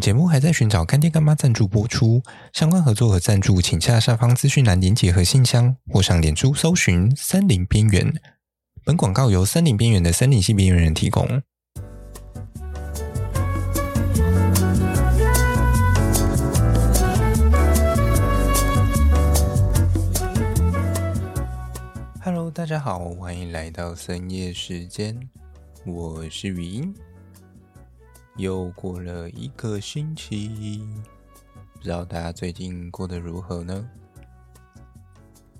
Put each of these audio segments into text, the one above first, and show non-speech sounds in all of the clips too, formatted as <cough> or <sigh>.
节目还在寻找干爹干妈赞助播出，相关合作和赞助，请下下方资讯栏连结和信箱，或上脸书搜寻“森林边缘”。本广告由森林边缘的森林系边缘人提供。Hello，大家好，欢迎来到深夜时间，我是语音。又过了一个星期，不知道大家最近过得如何呢？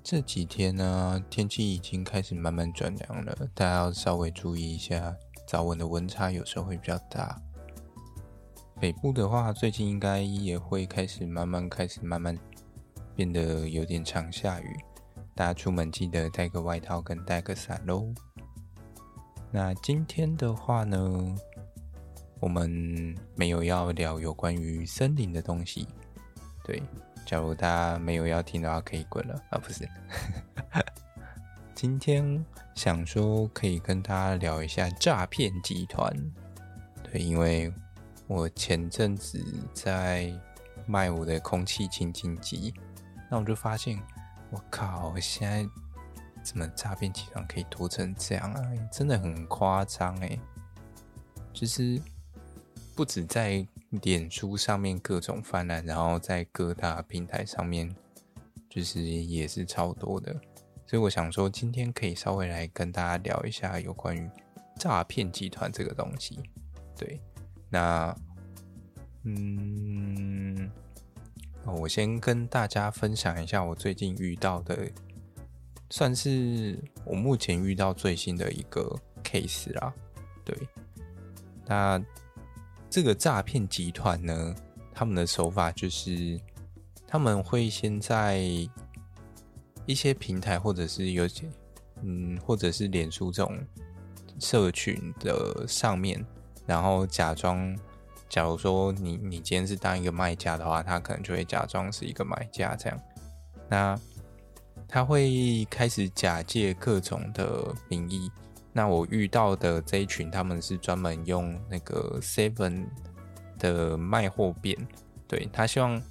这几天呢，天气已经开始慢慢转凉了，大家要稍微注意一下，早晚的温差有时候会比较大。北部的话，最近应该也会开始慢慢开始慢慢变得有点常下雨，大家出门记得带个外套跟带个伞喽。那今天的话呢，我们没有要聊有关于森林的东西，对。假如大家没有要听的话，可以滚了啊！不是，<laughs> 今天想说可以跟大家聊一下诈骗集团，对，因为我前阵子在卖我的空气清净机，那我就发现，我靠，现在怎么诈骗集团可以多成这样啊？真的很夸张哎，就是。不止在脸书上面各种泛滥，然后在各大平台上面，就是也是超多的。所以我想说，今天可以稍微来跟大家聊一下有关于诈骗集团这个东西。对，那嗯，我先跟大家分享一下我最近遇到的，算是我目前遇到最新的一个 case 啦。对，那。这个诈骗集团呢，他们的手法就是他们会先在一些平台，或者是有些嗯，或者是脸书这种社群的上面，然后假装，假如说你你今天是当一个卖家的话，他可能就会假装是一个买家这样。那他会开始假借各种的名义。那我遇到的这一群，他们是专门用那个 Seven 的卖货变，对，他希望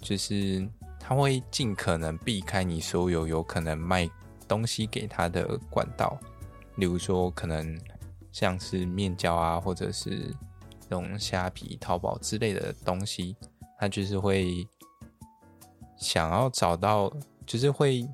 就是他会尽可能避开你所有有可能卖东西给他的管道，例如说可能像是面交啊，或者是这种虾皮、淘宝之类的东西，他就是会想要找到，就是会。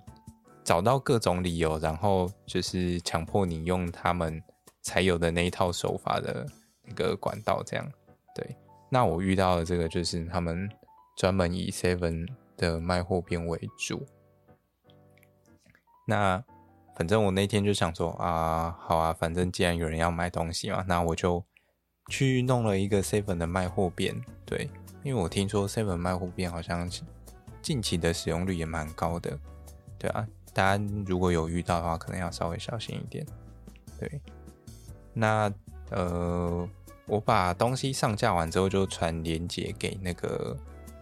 找到各种理由，然后就是强迫你用他们才有的那一套手法的一个管道，这样。对，那我遇到的这个就是他们专门以 Seven 的卖货便为主。那反正我那天就想说啊，好啊，反正既然有人要买东西嘛，那我就去弄了一个 Seven 的卖货便。对，因为我听说 Seven 卖货便好像近期的使用率也蛮高的。对啊。大家如果有遇到的话，可能要稍微小心一点。对，那呃，我把东西上架完之后，就传链接给那个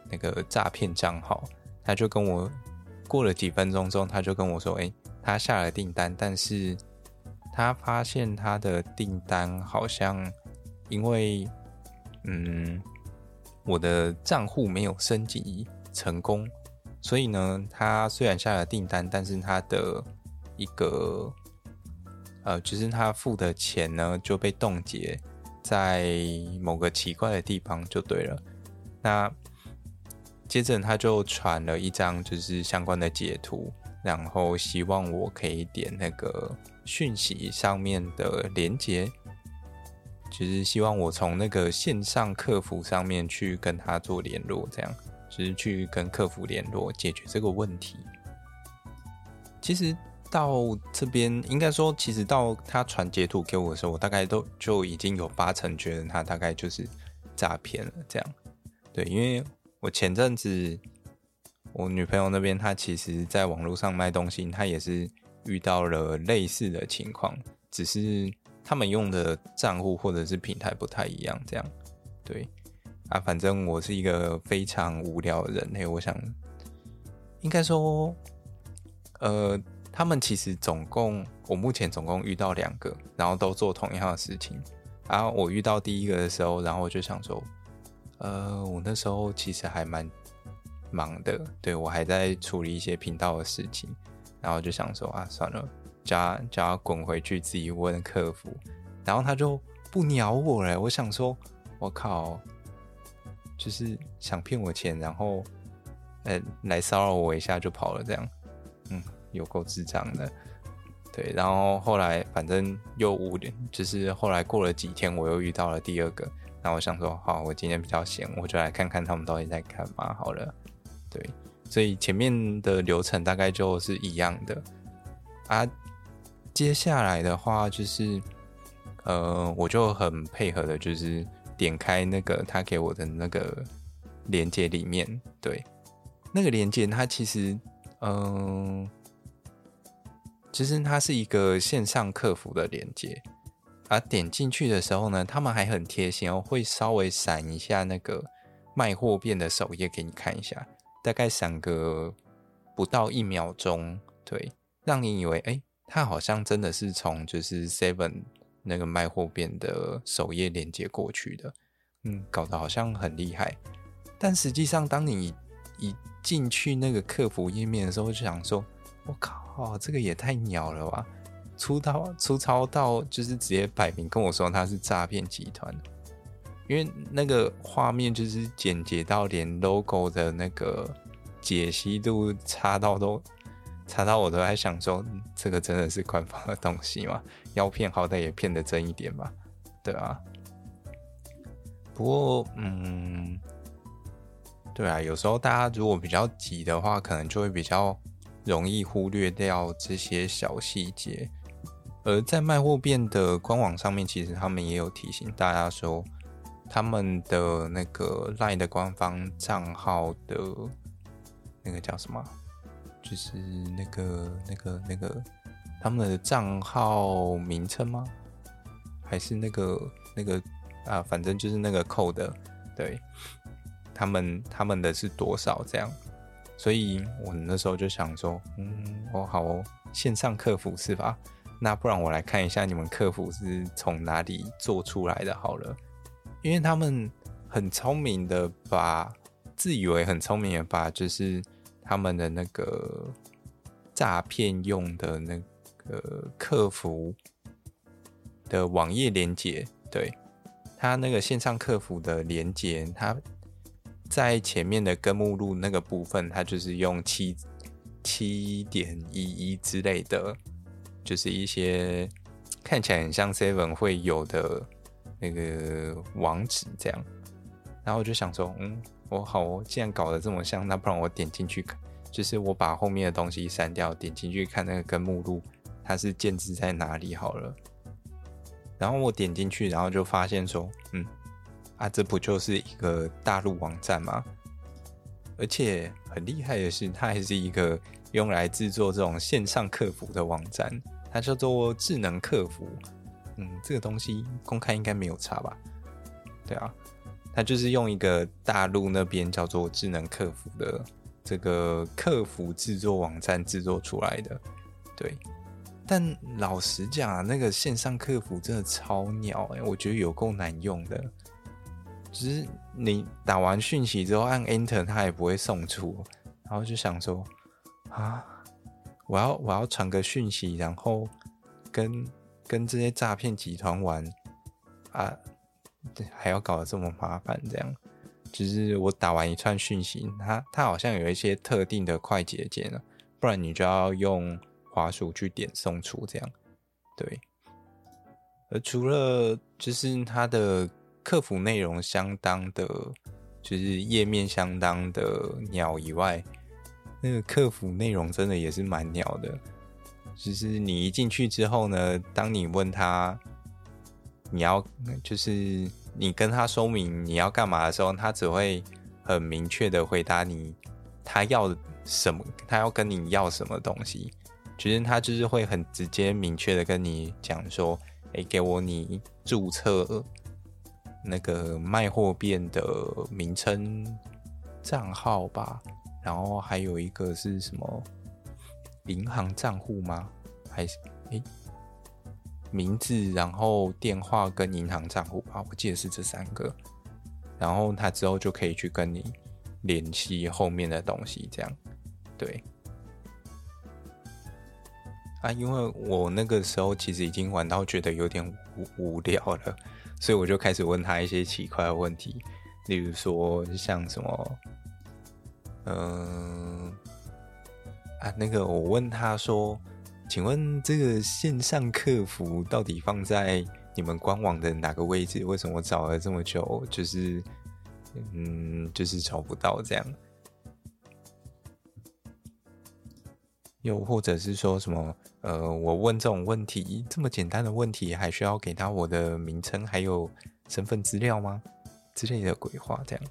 那个诈骗账号，他就跟我过了几分钟之后，他就跟我说：“哎，他下了订单，但是他发现他的订单好像因为嗯，我的账户没有升级成功。”所以呢，他虽然下了订单，但是他的一个呃，就是他付的钱呢就被冻结在某个奇怪的地方，就对了。那接着他就传了一张就是相关的截图，然后希望我可以点那个讯息上面的连结，就是希望我从那个线上客服上面去跟他做联络，这样。就是去跟客服联络解决这个问题。其实到这边，应该说，其实到他传截图给我的时候，我大概都就已经有八成觉得他大概就是诈骗了。这样，对，因为我前阵子我女朋友那边，她其实在网络上卖东西，她也是遇到了类似的情况，只是他们用的账户或者是平台不太一样。这样，对。啊，反正我是一个非常无聊的人嘿，我想应该说，呃，他们其实总共，我目前总共遇到两个，然后都做同样的事情。然后我遇到第一个的时候，然后我就想说，呃，我那时候其实还蛮忙的，对，我还在处理一些频道的事情，然后就想说啊，算了，叫他叫他滚回去自己问客服，然后他就不鸟我了。我想说，我靠，就是想骗我钱，然后呃来骚扰我一下就跑了，这样，嗯，有够智障的。对，然后后来反正又五点，就是后来过了几天，我又遇到了第二个。那我想说，好，我今天比较闲，我就来看看他们到底在干嘛好了。对，所以前面的流程大概就是一样的啊。接下来的话就是，呃，我就很配合的，就是点开那个他给我的那个链接里面，对，那个链接它其实，嗯、其实它是一个线上客服的连接，而点进去的时候呢，他们还很贴心哦，会稍微闪一下那个卖货变的首页给你看一下，大概闪个不到一秒钟，对，让你以为哎，它好像真的是从就是 Seven 那个卖货变的首页连接过去的，嗯，搞得好像很厉害，但实际上当你一进去那个客服页面的时候，就想说，我靠。哦，这个也太鸟了吧！粗糙粗糙到就是直接摆明跟我说他是诈骗集团，因为那个画面就是简洁到连 logo 的那个解析度差到都查到我都在想说，这个真的是官方的东西吗？<laughs> 要骗好歹也骗得真一点吧，对啊。不过，嗯，对啊，有时候大家如果比较急的话，可能就会比较。容易忽略掉这些小细节，而在卖货变的官网上面，其实他们也有提醒大家说，他们的那个 LINE 的官方账号的那个叫什么？就是那个、那个、那个他们的账号名称吗？还是那个、那个啊？反正就是那个扣的对，他们他们的是多少这样？所以我那时候就想说，嗯，哦好哦，线上客服是吧？那不然我来看一下你们客服是从哪里做出来的好了，因为他们很聪明的把，自以为很聪明的把，就是他们的那个诈骗用的那个客服的网页连接，对，他那个线上客服的连接，他。在前面的根目录那个部分，他就是用七七点一一之类的，就是一些看起来很像 Seven 会有的那个网址这样。然后我就想说，嗯，我好，我既然搞得这么像，那不然我点进去看，就是我把后面的东西删掉，点进去看那个根目录，它是建置在哪里好了。然后我点进去，然后就发现说，嗯。啊，这不就是一个大陆网站吗？而且很厉害的是，它还是一个用来制作这种线上客服的网站，它叫做智能客服。嗯，这个东西公开应该没有差吧？对啊，它就是用一个大陆那边叫做智能客服的这个客服制作网站制作出来的。对，但老实讲啊，那个线上客服真的超鸟欸，我觉得有够难用的。只是你打完讯息之后按 Enter，它也不会送出，然后就想说啊，我要我要传个讯息，然后跟跟这些诈骗集团玩啊，还要搞得这么麻烦，这样，就是我打完一串讯息，它它好像有一些特定的快捷键啊，不然你就要用滑鼠去点送出这样，对。而除了就是它的。客服内容相当的，就是页面相当的鸟以外，那个客服内容真的也是蛮鸟的。就是你一进去之后呢，当你问他你要，就是你跟他说明你要干嘛的时候，他只会很明确的回答你他要什么，他要跟你要什么东西。其实他就是会很直接明确的跟你讲说，哎，给我你注册。那个卖货变的名称账号吧，然后还有一个是什么银行账户吗？还是诶名字，然后电话跟银行账户吧，我记得是这三个。然后他之后就可以去跟你联系后面的东西，这样，对。啊，因为我那个时候其实已经玩到觉得有点无无聊了，所以我就开始问他一些奇怪的问题，例如说像什么，嗯、啊，那个我问他说，请问这个线上客服到底放在？你们官网的哪个位置？为什么我找了这么久，就是，嗯，就是找不到这样？又或者是说什么？呃，我问这种问题，这么简单的问题，还需要给他我的名称还有身份资料吗？之类的鬼话这样。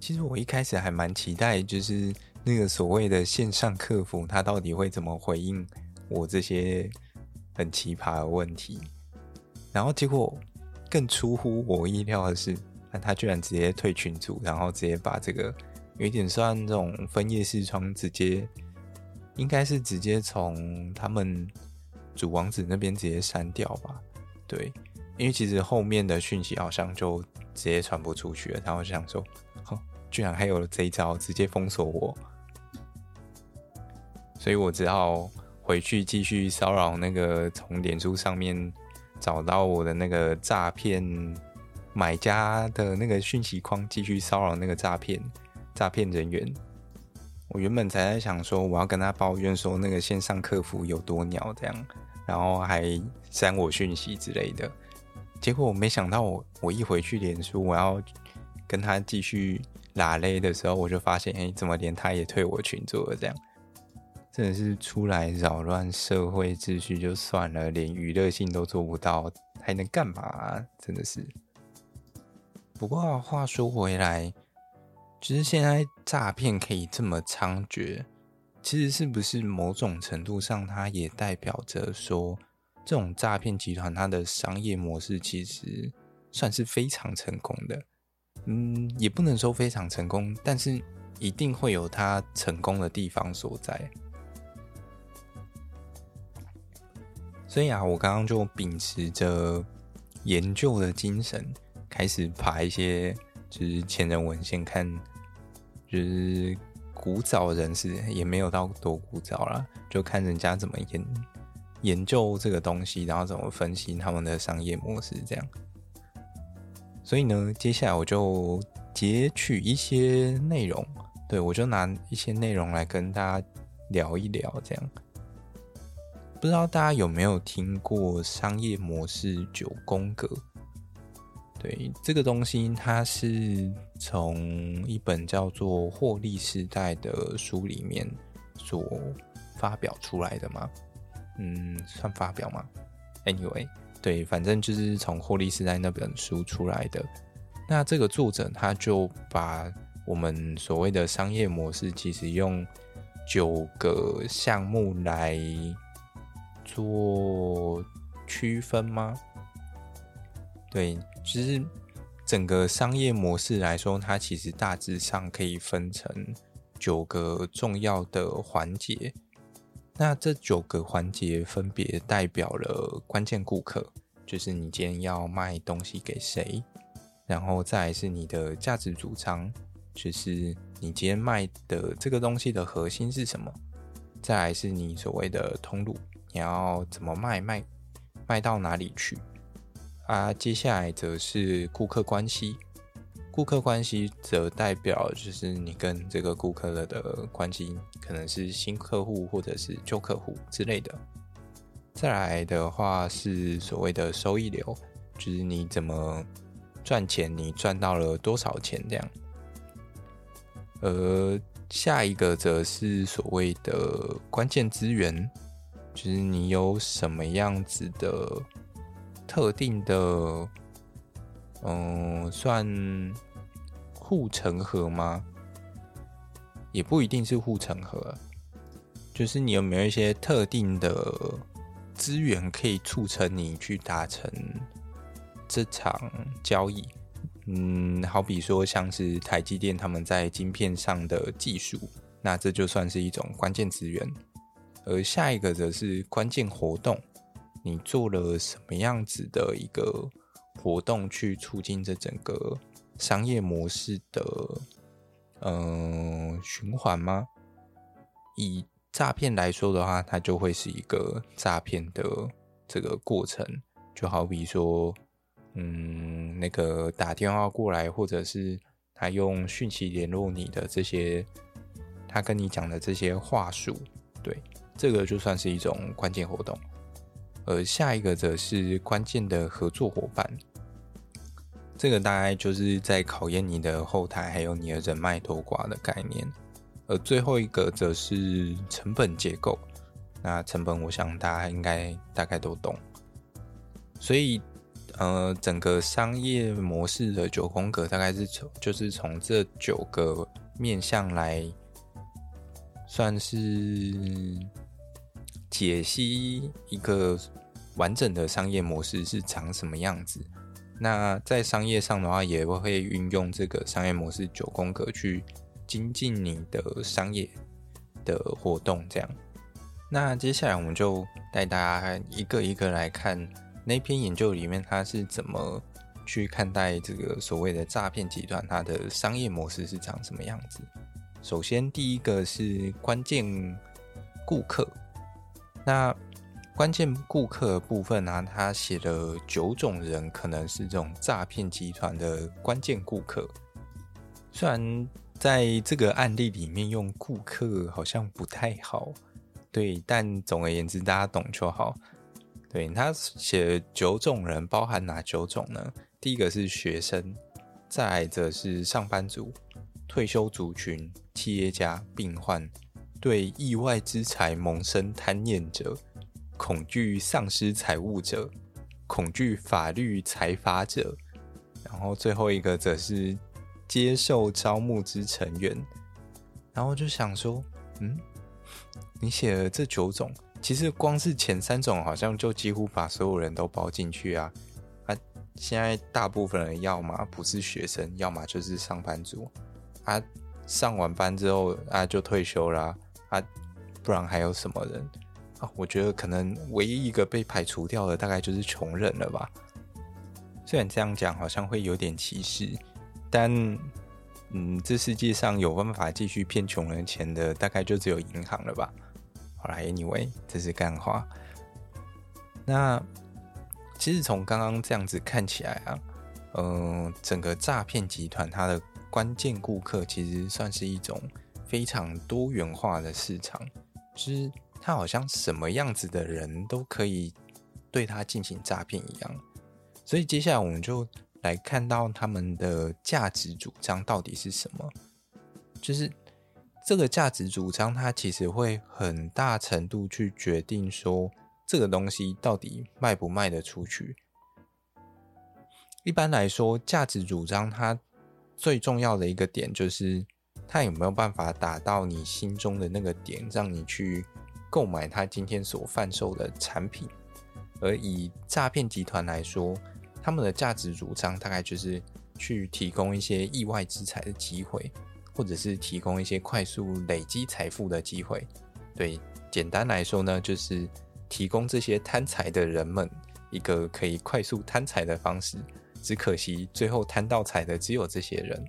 其实我一开始还蛮期待，就是那个所谓的线上客服，他到底会怎么回应我这些。很奇葩的问题，然后结果更出乎我意料的是，他居然直接退群组，然后直接把这个有一点算这种分页视窗，直接应该是直接从他们主网址那边直接删掉吧？对，因为其实后面的讯息好像就直接传不出去了，然后就想说，哦，居然还有这一招，直接封锁我，所以我只好。回去继续骚扰那个从脸书上面找到我的那个诈骗买家的那个讯息框，继续骚扰那个诈骗诈骗人员。我原本才在想说，我要跟他抱怨说那个线上客服有多鸟这样，然后还删我讯息之类的。结果我没想到我，我一回去脸书，我要跟他继续拉勒的时候，我就发现，哎，怎么连他也退我群组了这样。真的是出来扰乱社会秩序就算了，连娱乐性都做不到，还能干嘛？真的是。不过话说回来，其实现在诈骗可以这么猖獗，其实是不是某种程度上，它也代表着说，这种诈骗集团它的商业模式其实算是非常成功的。嗯，也不能说非常成功，但是一定会有它成功的地方所在。所以啊，我刚刚就秉持着研究的精神，开始爬一些就是前人文献看，就是古早人士也没有到多古早啦，就看人家怎么研研究这个东西，然后怎么分析他们的商业模式这样。所以呢，接下来我就截取一些内容，对，我就拿一些内容来跟大家聊一聊这样。不知道大家有没有听过商业模式九宫格？对，这个东西，它是从一本叫做《获利时代》的书里面所发表出来的吗？嗯，算发表吗？Anyway，对，反正就是从《获利时代》那本书出来的。那这个作者他就把我们所谓的商业模式，其实用九个项目来。做区分吗？对，其实整个商业模式来说，它其实大致上可以分成九个重要的环节。那这九个环节分别代表了关键顾客，就是你今天要卖东西给谁，然后再来是你的价值主张，就是你今天卖的这个东西的核心是什么，再来是你所谓的通路。你要怎么卖卖卖到哪里去啊？接下来则是顾客关系，顾客关系则代表就是你跟这个顾客的关系，可能是新客户或者是旧客户之类的。再来的话是所谓的收益流，就是你怎么赚钱，你赚到了多少钱这样。而下一个则是所谓的关键资源。就是你有什么样子的特定的，嗯，算护城河吗？也不一定是护城河，就是你有没有一些特定的资源可以促成你去达成这场交易？嗯，好比说像是台积电他们在晶片上的技术，那这就算是一种关键资源。而下一个则是关键活动，你做了什么样子的一个活动去促进这整个商业模式的嗯、循环吗？以诈骗来说的话，它就会是一个诈骗的这个过程，就好比说，嗯，那个打电话过来，或者是他用讯息联络你的这些，他跟你讲的这些话术，对，这个就算是一种关键活动。而下一个则是关键的合作伙伴，这个大概就是在考验你的后台还有你的人脉多寡的概念。而最后一个则是成本结构，那成本我想大家应该大概都懂，所以呃，整个商业模式的九宫格大概是从就是从这九个面向来算是解析一个完整的商业模式是长什么样子。那在商业上的话，也会运用这个商业模式九宫格去。精进你的商业的活动，这样。那接下来我们就带大家一个一个来看那篇研究里面，它是怎么去看待这个所谓的诈骗集团，它的商业模式是长什么样子。首先，第一个是关键顾客。那关键顾客部分呢、啊，他写了九种人可能是这种诈骗集团的关键顾客，虽然。在这个案例里面，用顾客好像不太好，对，但总而言之，大家懂就好。对，他写九种人，包含哪九种呢？第一个是学生，再来则是上班族、退休族群、企业家、病患、对意外之财萌生贪念者、恐惧丧失财物者、恐惧法律裁罚者，然后最后一个则是。接受招募之成员，然后就想说，嗯，你写了这九种，其实光是前三种好像就几乎把所有人都包进去啊。啊，现在大部分人要么不是学生，要么就是上班族啊，上完班之后啊就退休啦啊，不然还有什么人啊？我觉得可能唯一一个被排除掉的大概就是穷人了吧。虽然这样讲好像会有点歧视。但，嗯，这世界上有办法继续骗穷人钱的，大概就只有银行了吧。好啦，Anyway，这是干话。那其实从刚刚这样子看起来啊，嗯、整个诈骗集团它的关键顾客其实算是一种非常多元化的市场，就是它好像什么样子的人都可以对它进行诈骗一样。所以接下来我们就。来看到他们的价值主张到底是什么？就是这个价值主张，它其实会很大程度去决定说这个东西到底卖不卖得出去。一般来说，价值主张它最重要的一个点就是它有没有办法打到你心中的那个点，让你去购买它今天所贩售的产品。而以诈骗集团来说，他们的价值主张大概就是去提供一些意外之财的机会，或者是提供一些快速累积财富的机会。对，简单来说呢，就是提供这些贪财的人们一个可以快速贪财的方式。只可惜最后贪到财的只有这些人。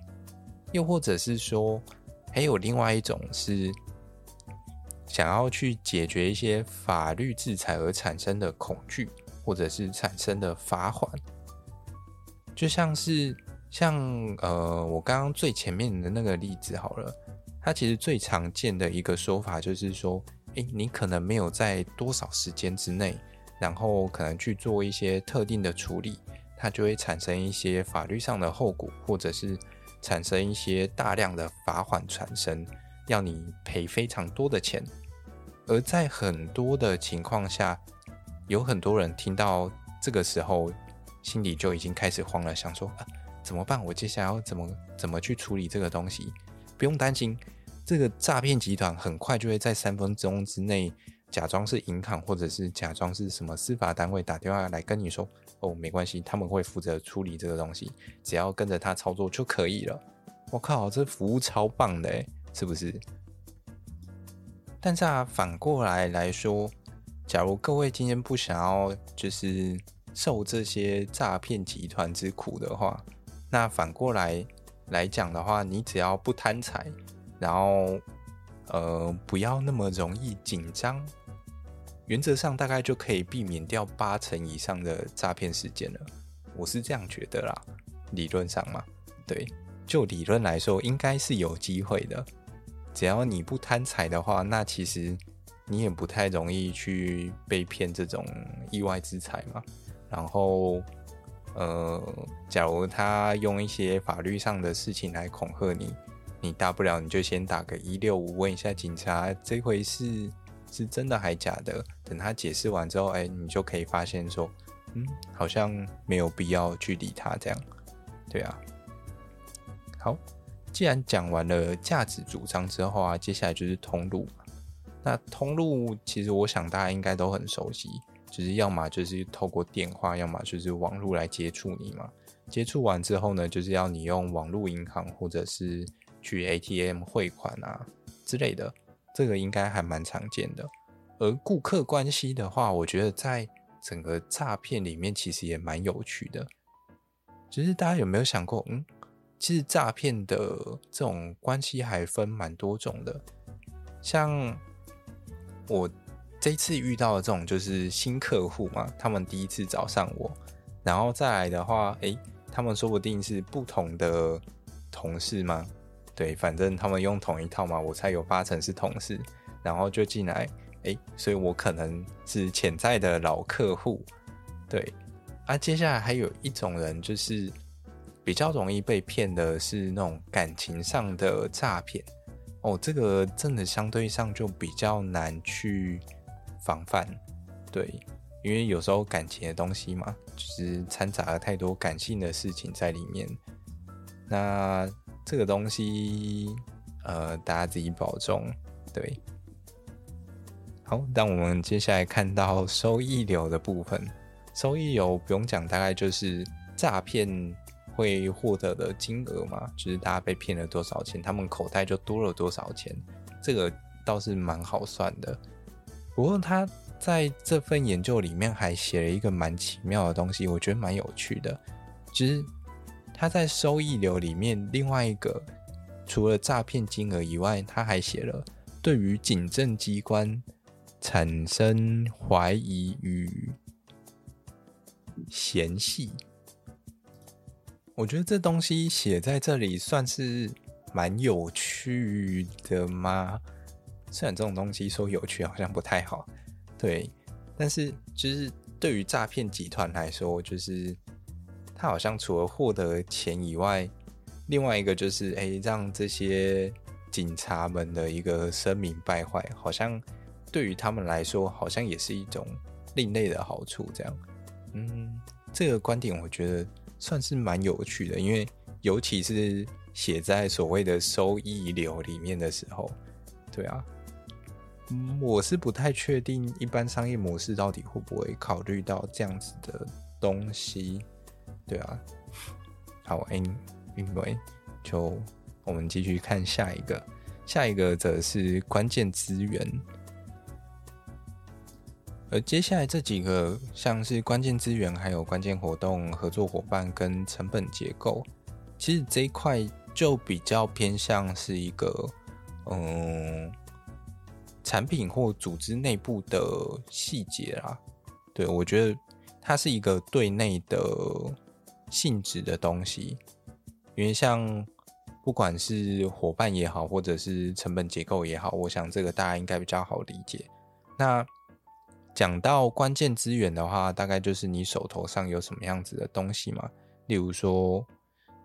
又或者是说，还有另外一种是想要去解决一些法律制裁而产生的恐惧，或者是产生的罚款。就像是像呃，我刚刚最前面的那个例子好了，它其实最常见的一个说法就是说，诶，你可能没有在多少时间之内，然后可能去做一些特定的处理，它就会产生一些法律上的后果，或者是产生一些大量的罚款产生，要你赔非常多的钱。而在很多的情况下，有很多人听到这个时候。心里就已经开始慌了，想说啊，怎么办？我接下来要怎么怎么去处理这个东西？不用担心，这个诈骗集团很快就会在三分钟之内假装是银行，或者是假装是什么司法单位打电话来跟你说，哦，没关系，他们会负责处理这个东西，只要跟着他操作就可以了。我靠，这服务超棒的，是不是？但是啊，反过来来说，假如各位今天不想要就是。受这些诈骗集团之苦的话，那反过来来讲的话，你只要不贪财，然后呃不要那么容易紧张，原则上大概就可以避免掉八成以上的诈骗事件了。我是这样觉得啦，理论上嘛，对，就理论来说，应该是有机会的。只要你不贪财的话，那其实你也不太容易去被骗这种意外之财嘛。然后，呃，假如他用一些法律上的事情来恐吓你，你大不了你就先打个一六五问一下警察，这回事是真的还假的？等他解释完之后，哎，你就可以发现说，嗯，好像没有必要去理他这样，对啊。好。既然讲完了价值主张之后啊，接下来就是通路。那通路其实我想大家应该都很熟悉，就是要么就是透过电话，要么就是网络来接触你嘛。接触完之后呢，就是要你用网络银行或者是去 ATM 汇款啊之类的，这个应该还蛮常见的。而顾客关系的话，我觉得在整个诈骗里面其实也蛮有趣的。只是大家有没有想过，嗯？其实诈骗的这种关系还分蛮多种的，像我这次遇到的这种就是新客户嘛，他们第一次找上我，然后再来的话，诶，他们说不定是不同的同事嘛，对，反正他们用同一套嘛，我猜有八成是同事，然后就进来，诶，所以我可能是潜在的老客户，对，啊，接下来还有一种人就是。比较容易被骗的是那种感情上的诈骗哦，这个真的相对上就比较难去防范，对，因为有时候感情的东西嘛，就是掺杂了太多感性的事情在里面。那这个东西，呃，大家自己保重，对。好，当我们接下来看到收益流的部分，收益流不用讲，大概就是诈骗。会获得的金额嘛，就是大家被骗了多少钱，他们口袋就多了多少钱，这个倒是蛮好算的。不过他在这份研究里面还写了一个蛮奇妙的东西，我觉得蛮有趣的。其实他在收益流里面另外一个，除了诈骗金额以外，他还写了对于警政机关产生怀疑与嫌隙。我觉得这东西写在这里算是蛮有趣的吗？虽然这种东西说有趣好像不太好，对，但是就是对于诈骗集团来说，就是他好像除了获得钱以外，另外一个就是哎，让这些警察们的一个声名败坏，好像对于他们来说，好像也是一种另类的好处。这样，嗯，这个观点我觉得。算是蛮有趣的，因为尤其是写在所谓的收益流里面的时候，对啊，我是不太确定一般商业模式到底会不会考虑到这样子的东西，对啊。好，Anyway，就我们继续看下一个，下一个则是关键资源。而接下来这几个，像是关键资源、还有关键活动、合作伙伴跟成本结构，其实这一块就比较偏向是一个，嗯，产品或组织内部的细节啦。对，我觉得它是一个对内的性质的东西，因为像不管是伙伴也好，或者是成本结构也好，我想这个大家应该比较好理解。那讲到关键资源的话，大概就是你手头上有什么样子的东西嘛。例如说，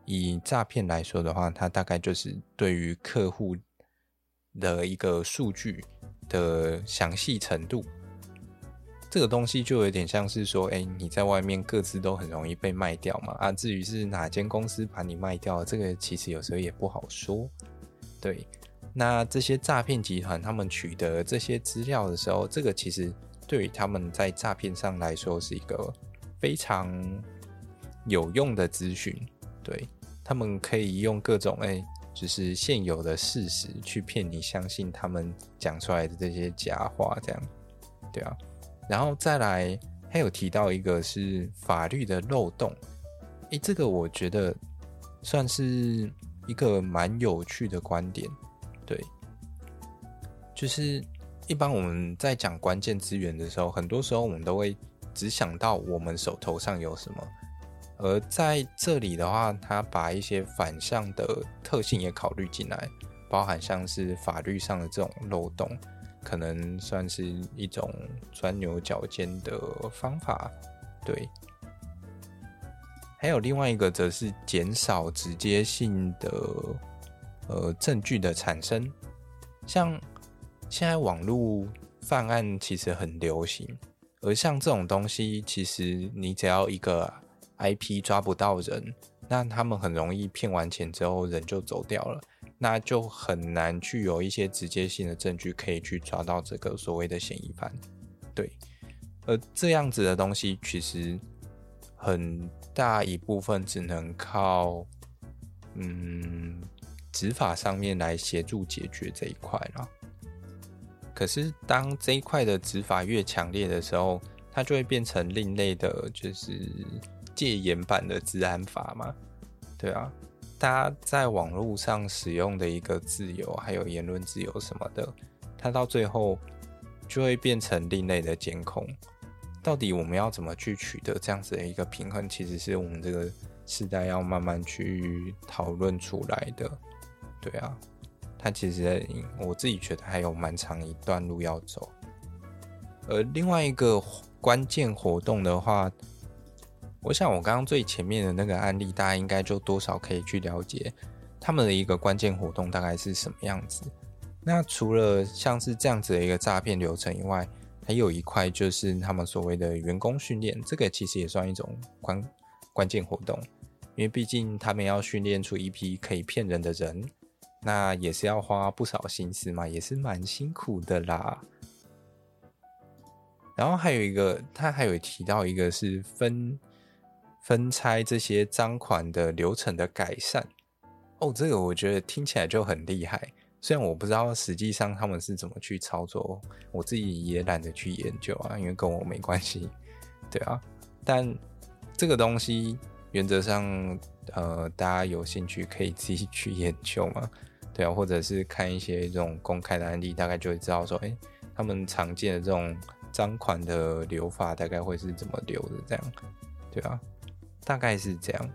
以诈骗来说的话，它大概就是对于客户的一个数据的详细程度。这个东西就有点像是说，哎，你在外面各自都很容易被卖掉嘛。啊，至于是哪间公司把你卖掉，这个其实有时候也不好说。对，那这些诈骗集团他们取得这些资料的时候，这个其实。对于他们在诈骗上来说是一个非常有用的资讯，对，他们可以用各种哎，就是现有的事实去骗你相信他们讲出来的这些假话，这样，对啊，然后再来还有提到一个是法律的漏洞，诶，这个我觉得算是一个蛮有趣的观点，对，就是一般我们在讲关键资源的时候，很多时候我们都会只想到我们手头上有什么，而在这里的话，他把一些反向的特性也考虑进来，包含像是法律上的这种漏洞。可能算是一种钻牛角尖的方法，对。还有另外一个，则是减少直接性的呃证据的产生。像现在网络犯案其实很流行，而像这种东西，其实你只要一个 IP 抓不到人，那他们很容易骗完钱之后人就走掉了。那就很难去有一些直接性的证据可以去抓到这个所谓的嫌疑犯，对，而这样子的东西其实很大一部分只能靠嗯执法上面来协助解决这一块了。可是当这一块的执法越强烈的时候，它就会变成另类的，就是戒严版的治安法嘛，对啊。大家在网络上使用的一个自由，还有言论自由什么的，它到最后就会变成另类的监控。到底我们要怎么去取得这样子的一个平衡？其实是我们这个时代要慢慢去讨论出来的。对啊，它其实我自己觉得还有蛮长一段路要走。而另外一个关键活动的话，我想，我刚刚最前面的那个案例，大家应该就多少可以去了解他们的一个关键活动大概是什么样子。那除了像是这样子的一个诈骗流程以外，还有一块就是他们所谓的员工训练，这个其实也算一种关关键活动，因为毕竟他们要训练出一批可以骗人的人，那也是要花不少心思嘛，也是蛮辛苦的啦。然后还有一个，他还有提到一个是分。分拆这些赃款的流程的改善哦，这个我觉得听起来就很厉害。虽然我不知道实际上他们是怎么去操作，我自己也懒得去研究啊，因为跟我没关系。对啊，但这个东西原则上，呃，大家有兴趣可以自己去研究嘛。对啊，或者是看一些这种公开的案例，大概就会知道说，哎，他们常见的这种赃款的流法大概会是怎么流的，这样，对啊。大概是这样。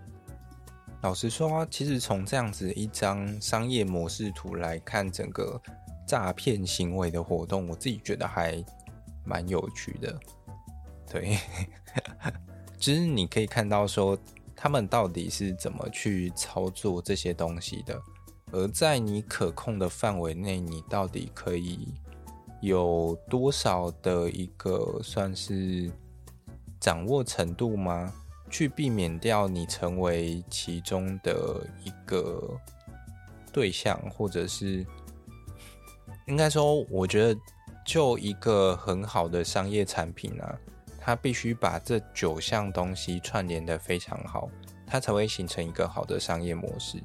老实说，其实从这样子一张商业模式图来看，整个诈骗行为的活动，我自己觉得还蛮有趣的。对，其 <laughs> 实你可以看到说，他们到底是怎么去操作这些东西的，而在你可控的范围内，你到底可以有多少的一个算是掌握程度吗？去避免掉你成为其中的一个对象，或者是应该说，我觉得就一个很好的商业产品啊，它必须把这九项东西串联的非常好，它才会形成一个好的商业模式。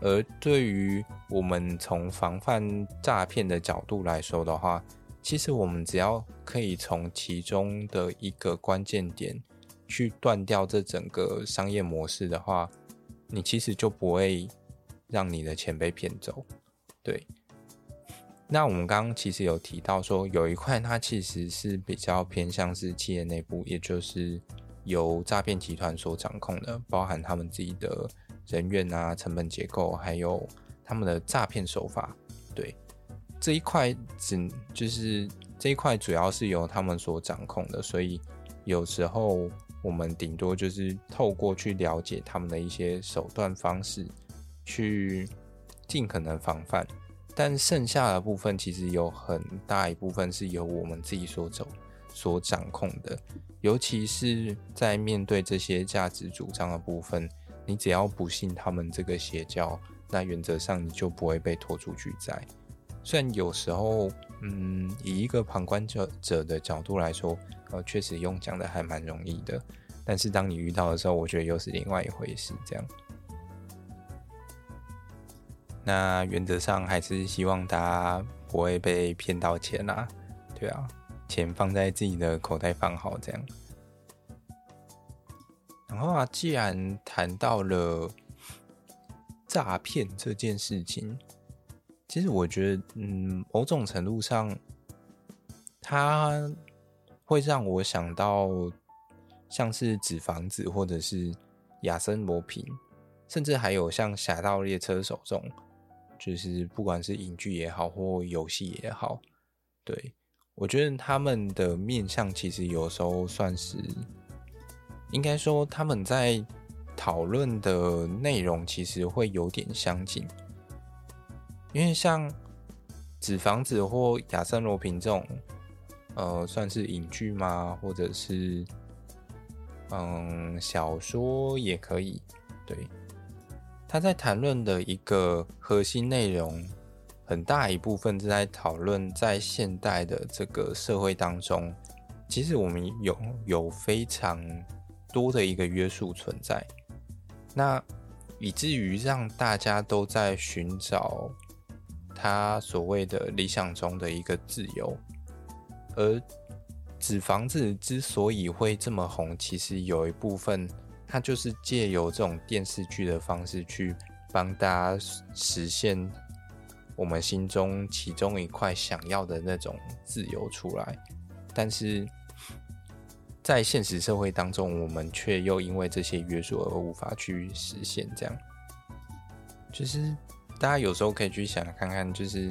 而对于我们从防范诈骗的角度来说的话，其实我们只要可以从其中的一个关键点。去断掉这整个商业模式的话，你其实就不会让你的钱被骗走。对，那我们刚刚其实有提到说，有一块它其实是比较偏向是企业内部，也就是由诈骗集团所掌控的，包含他们自己的人员啊、成本结构，还有他们的诈骗手法。对，这一块只就是这一块主要是由他们所掌控的，所以有时候。我们顶多就是透过去了解他们的一些手段方式，去尽可能防范，但剩下的部分其实有很大一部分是由我们自己所走、所掌控的。尤其是在面对这些价值主张的部分，你只要不信他们这个邪教，那原则上你就不会被拖出去宰。虽然有时候，嗯，以一个旁观者者的角度来说，呃，确实用讲的还蛮容易的，但是当你遇到的时候，我觉得又是另外一回事。这样，那原则上还是希望大家不会被骗到钱啦，对啊，钱放在自己的口袋放好，这样。然后啊，既然谈到了诈骗这件事情，其实我觉得，嗯，某种程度上，它会让我想到像是纸房子，或者是亚森罗平，甚至还有像《侠盗猎车手》这种，就是不管是影剧也好，或游戏也好，对，我觉得他们的面向其实有时候算是。应该说，他们在讨论的内容其实会有点相近，因为像《纸房子》或《亚森罗平》这种，呃，算是影剧吗？或者是嗯，小说也可以。对，他在谈论的一个核心内容，很大一部分是在讨论在现代的这个社会当中，其实我们有有非常。多的一个约束存在，那以至于让大家都在寻找他所谓的理想中的一个自由。而纸房子之所以会这么红，其实有一部分它就是借由这种电视剧的方式去帮大家实现我们心中其中一块想要的那种自由出来，但是。在现实社会当中，我们却又因为这些约束而无法去实现。这样，就是大家有时候可以去想看看，就是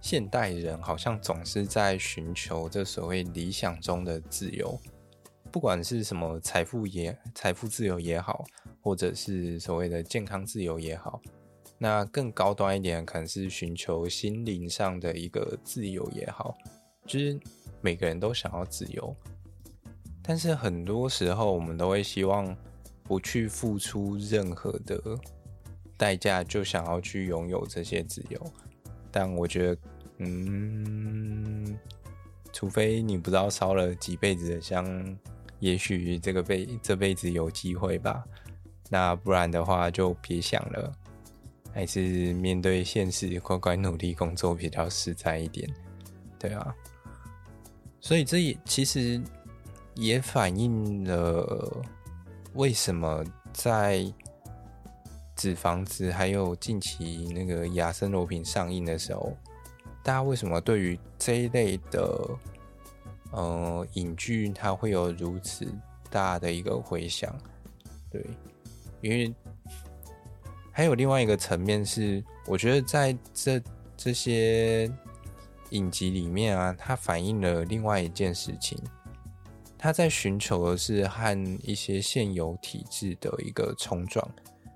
现代人好像总是在寻求这所谓理想中的自由，不管是什么财富也财富自由也好，或者是所谓的健康自由也好，那更高端一点，可能是寻求心灵上的一个自由也好，就是每个人都想要自由。但是很多时候，我们都会希望不去付出任何的代价，就想要去拥有这些自由。但我觉得，嗯，除非你不知道烧了几辈子的香，也许这个辈这辈子有机会吧。那不然的话，就别想了，还是面对现实，乖乖努力工作比较实在一点。对啊，所以这也其实。也反映了为什么在纸房子还有近期那个亚森罗苹上映的时候，大家为什么对于这一类的呃影剧，它会有如此大的一个回响？对，因为还有另外一个层面是，我觉得在这这些影集里面啊，它反映了另外一件事情。它在寻求的是和一些现有体制的一个冲撞，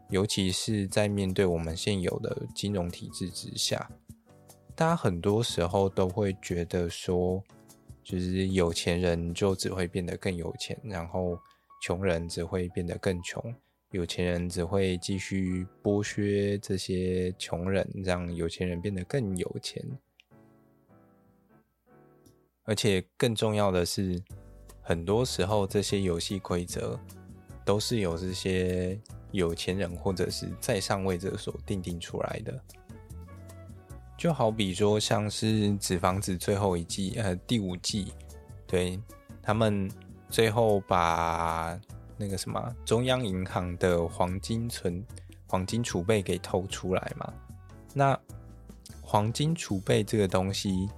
尤其是在面对我们现有的金融体制之下，大家很多时候都会觉得说，就是有钱人就只会变得更有钱，然后穷人只会变得更穷，有钱人只会继续剥削这些穷人，让有钱人变得更有钱，而且更重要的是。很多时候，这些游戏规则都是由这些有钱人或者是在上位者所定定出来的。就好比说，像是《纸房子》最后一季，呃，第五季，对，他们最后把那个什么中央银行的黄金存、黄金储备给偷出来嘛。那黄金储备这个东西。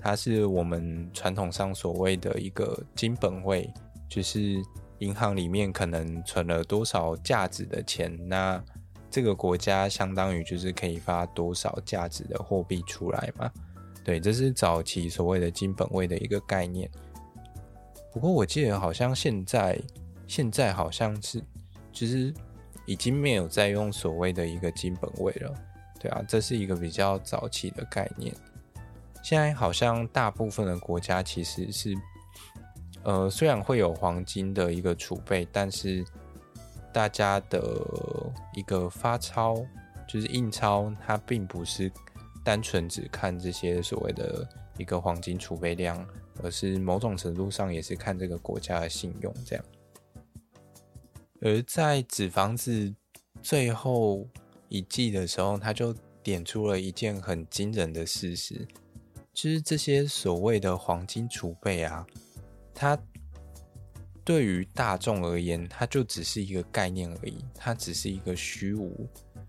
它是我们传统上所谓的一个金本位，就是银行里面可能存了多少价值的钱，那这个国家相当于就是可以发多少价值的货币出来嘛。对，这是早期所谓的金本位的一个概念。不过我记得好像现在现在好像是就是已经没有再用所谓的一个金本位了。对啊，这是一个比较早期的概念。现在好像大部分的国家其实是，呃，虽然会有黄金的一个储备，但是大家的一个发钞，就是印钞，它并不是单纯只看这些所谓的一个黄金储备量，而是某种程度上也是看这个国家的信用这样。而在纸房子最后一季的时候，他就点出了一件很惊人的事实。就是这些所谓的黄金储备啊，它对于大众而言，它就只是一个概念而已，它只是一个虚无、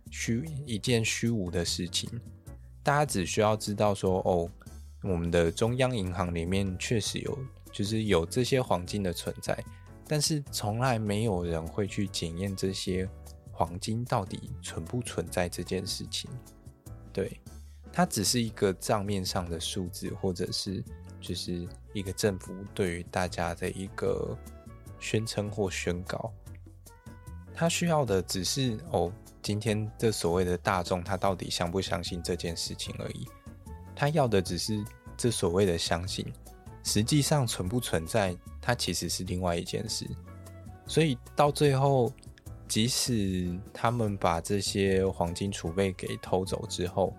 虚一件虚无的事情。大家只需要知道说，哦，我们的中央银行里面确实有，就是有这些黄金的存在，但是从来没有人会去检验这些黄金到底存不存在这件事情。对，它只是一个账面上的数字，或者是就是一个政府对于大家的一个。宣称或宣告，他需要的只是哦，今天这所谓的大众，他到底相不相信这件事情而已。他要的只是这所谓的相信，实际上存不存在，它其实是另外一件事。所以到最后，即使他们把这些黄金储备给偷走之后，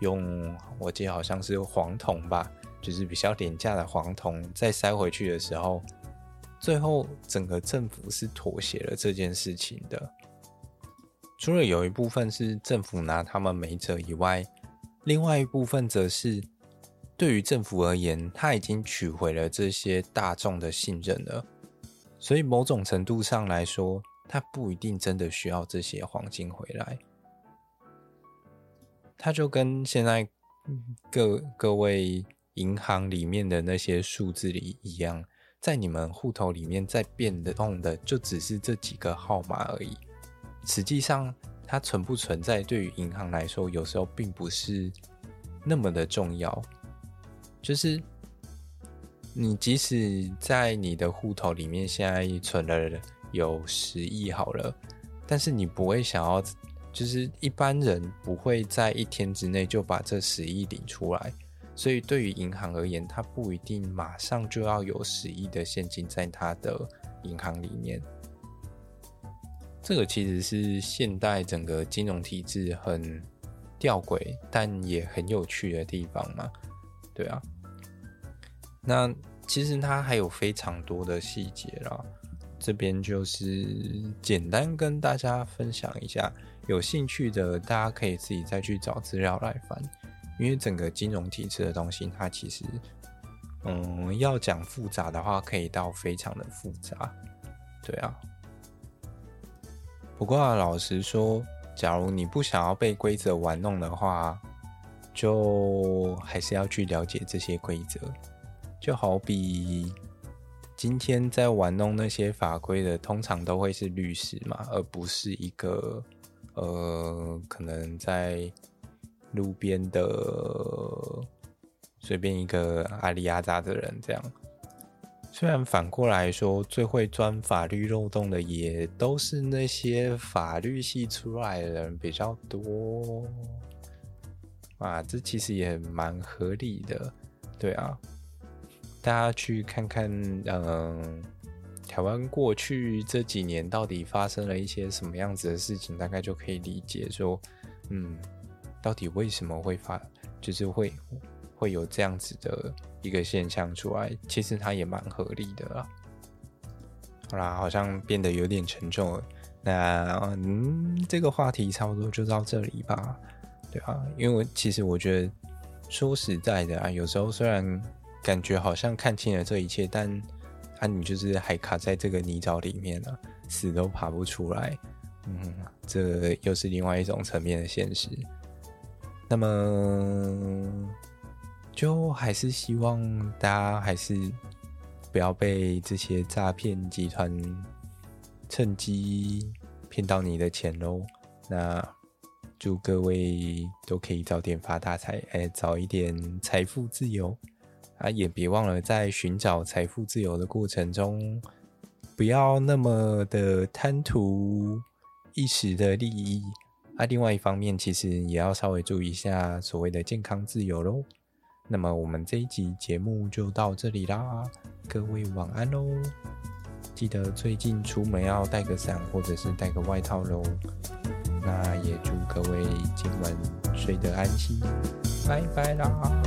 用我记得好像是黄铜吧，就是比较廉价的黄铜，再塞回去的时候。最后，整个政府是妥协了这件事情的。除了有一部分是政府拿他们没辙以外，另外一部分则是对于政府而言，他已经取回了这些大众的信任了。所以，某种程度上来说，他不一定真的需要这些黄金回来。他就跟现在各各位银行里面的那些数字里一样。在你们户头里面，在变动的就只是这几个号码而已。实际上，它存不存在，对于银行来说，有时候并不是那么的重要。就是你即使在你的户头里面现在存了有十亿好了，但是你不会想要，就是一般人不会在一天之内就把这十亿领出来。所以，对于银行而言，它不一定马上就要有十亿的现金在它的银行里面。这个其实是现代整个金融体制很吊诡，但也很有趣的地方嘛。对啊，那其实它还有非常多的细节啦。这边就是简单跟大家分享一下，有兴趣的大家可以自己再去找资料来翻。因为整个金融体制的东西，它其实，嗯，要讲复杂的话，可以到非常的复杂，对啊。不过，老实说，假如你不想要被规则玩弄的话，就还是要去了解这些规则。就好比今天在玩弄那些法规的，通常都会是律师嘛，而不是一个呃，可能在。路边的随便一个阿里阿扎的人，这样。虽然反过来说，最会钻法律漏洞的也都是那些法律系出来的人比较多啊，这其实也蛮合理的，对啊。大家去看看，嗯，台湾过去这几年到底发生了一些什么样子的事情，大概就可以理解说，嗯。到底为什么会发，就是会会有这样子的一个现象出来？其实它也蛮合理的啦。好啦，好像变得有点沉重了。那嗯，这个话题差不多就到这里吧，对啊，因为其实我觉得说实在的啊，有时候虽然感觉好像看清了这一切，但啊，你就是还卡在这个泥沼里面了啊，死都爬不出来。嗯，这又是另外一种层面的现实。那么，就还是希望大家还是不要被这些诈骗集团趁机骗到你的钱喽。那祝各位都可以早点发大财，哎，早一点财富自由啊！也别忘了在寻找财富自由的过程中，不要那么的贪图一时的利益。那、啊、另外一方面，其实也要稍微注意一下所谓的健康自由喽。那么我们这一集节目就到这里啦，各位晚安喽！记得最近出门要带个伞或者是带个外套喽。那也祝各位今晚睡得安心，拜拜啦！